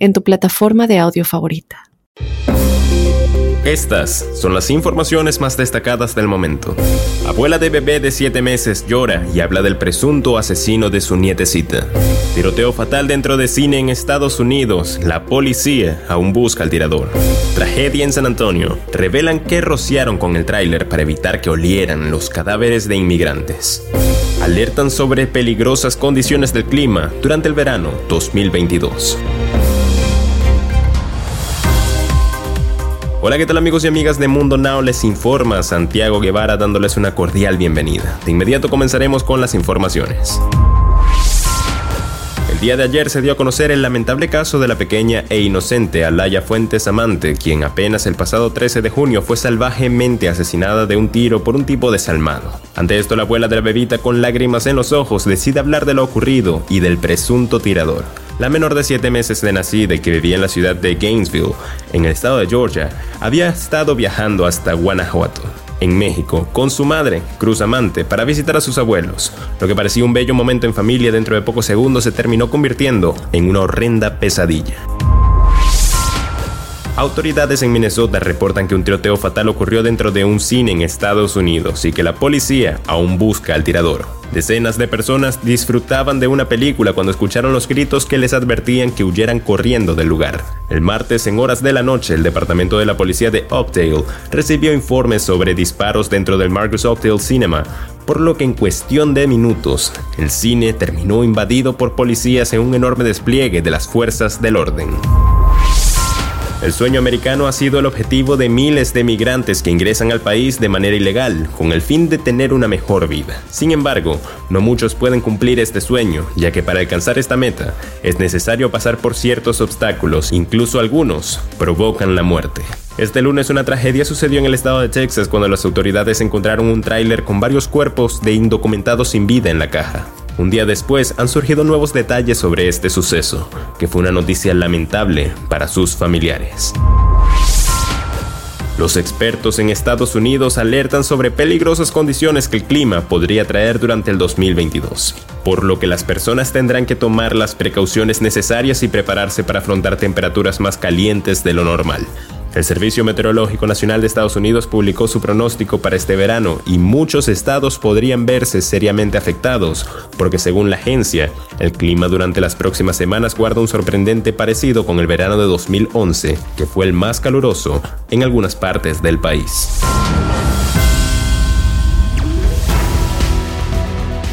en tu plataforma de audio favorita. Estas son las informaciones más destacadas del momento. Abuela de bebé de 7 meses llora y habla del presunto asesino de su nietecita. Tiroteo fatal dentro de cine en Estados Unidos. La policía aún busca al tirador. Tragedia en San Antonio. Revelan que rociaron con el tráiler para evitar que olieran los cadáveres de inmigrantes. Alertan sobre peligrosas condiciones del clima durante el verano 2022. Hola, ¿qué tal amigos y amigas de Mundo Now? Les informa Santiago Guevara dándoles una cordial bienvenida. De inmediato comenzaremos con las informaciones. El día de ayer se dio a conocer el lamentable caso de la pequeña e inocente Alaya Fuentes Amante, quien apenas el pasado 13 de junio fue salvajemente asesinada de un tiro por un tipo desalmado. Ante esto, la abuela de la bebita, con lágrimas en los ojos, decide hablar de lo ocurrido y del presunto tirador. La menor de 7 meses de nacida que vivía en la ciudad de Gainesville, en el estado de Georgia, había estado viajando hasta Guanajuato, en México, con su madre, Cruz Amante, para visitar a sus abuelos. Lo que parecía un bello momento en familia dentro de pocos segundos se terminó convirtiendo en una horrenda pesadilla. Autoridades en Minnesota reportan que un tiroteo fatal ocurrió dentro de un cine en Estados Unidos y que la policía aún busca al tirador. Decenas de personas disfrutaban de una película cuando escucharon los gritos que les advertían que huyeran corriendo del lugar. El martes, en horas de la noche, el departamento de la policía de Oakdale recibió informes sobre disparos dentro del Marcus Oakdale Cinema, por lo que en cuestión de minutos, el cine terminó invadido por policías en un enorme despliegue de las fuerzas del orden. El sueño americano ha sido el objetivo de miles de migrantes que ingresan al país de manera ilegal, con el fin de tener una mejor vida. Sin embargo, no muchos pueden cumplir este sueño, ya que para alcanzar esta meta es necesario pasar por ciertos obstáculos, incluso algunos provocan la muerte. Este lunes una tragedia sucedió en el estado de Texas cuando las autoridades encontraron un tráiler con varios cuerpos de indocumentados sin vida en la caja. Un día después han surgido nuevos detalles sobre este suceso, que fue una noticia lamentable para sus familiares. Los expertos en Estados Unidos alertan sobre peligrosas condiciones que el clima podría traer durante el 2022, por lo que las personas tendrán que tomar las precauciones necesarias y prepararse para afrontar temperaturas más calientes de lo normal. El Servicio Meteorológico Nacional de Estados Unidos publicó su pronóstico para este verano y muchos estados podrían verse seriamente afectados, porque según la agencia, el clima durante las próximas semanas guarda un sorprendente parecido con el verano de 2011, que fue el más caluroso en algunas partes del país.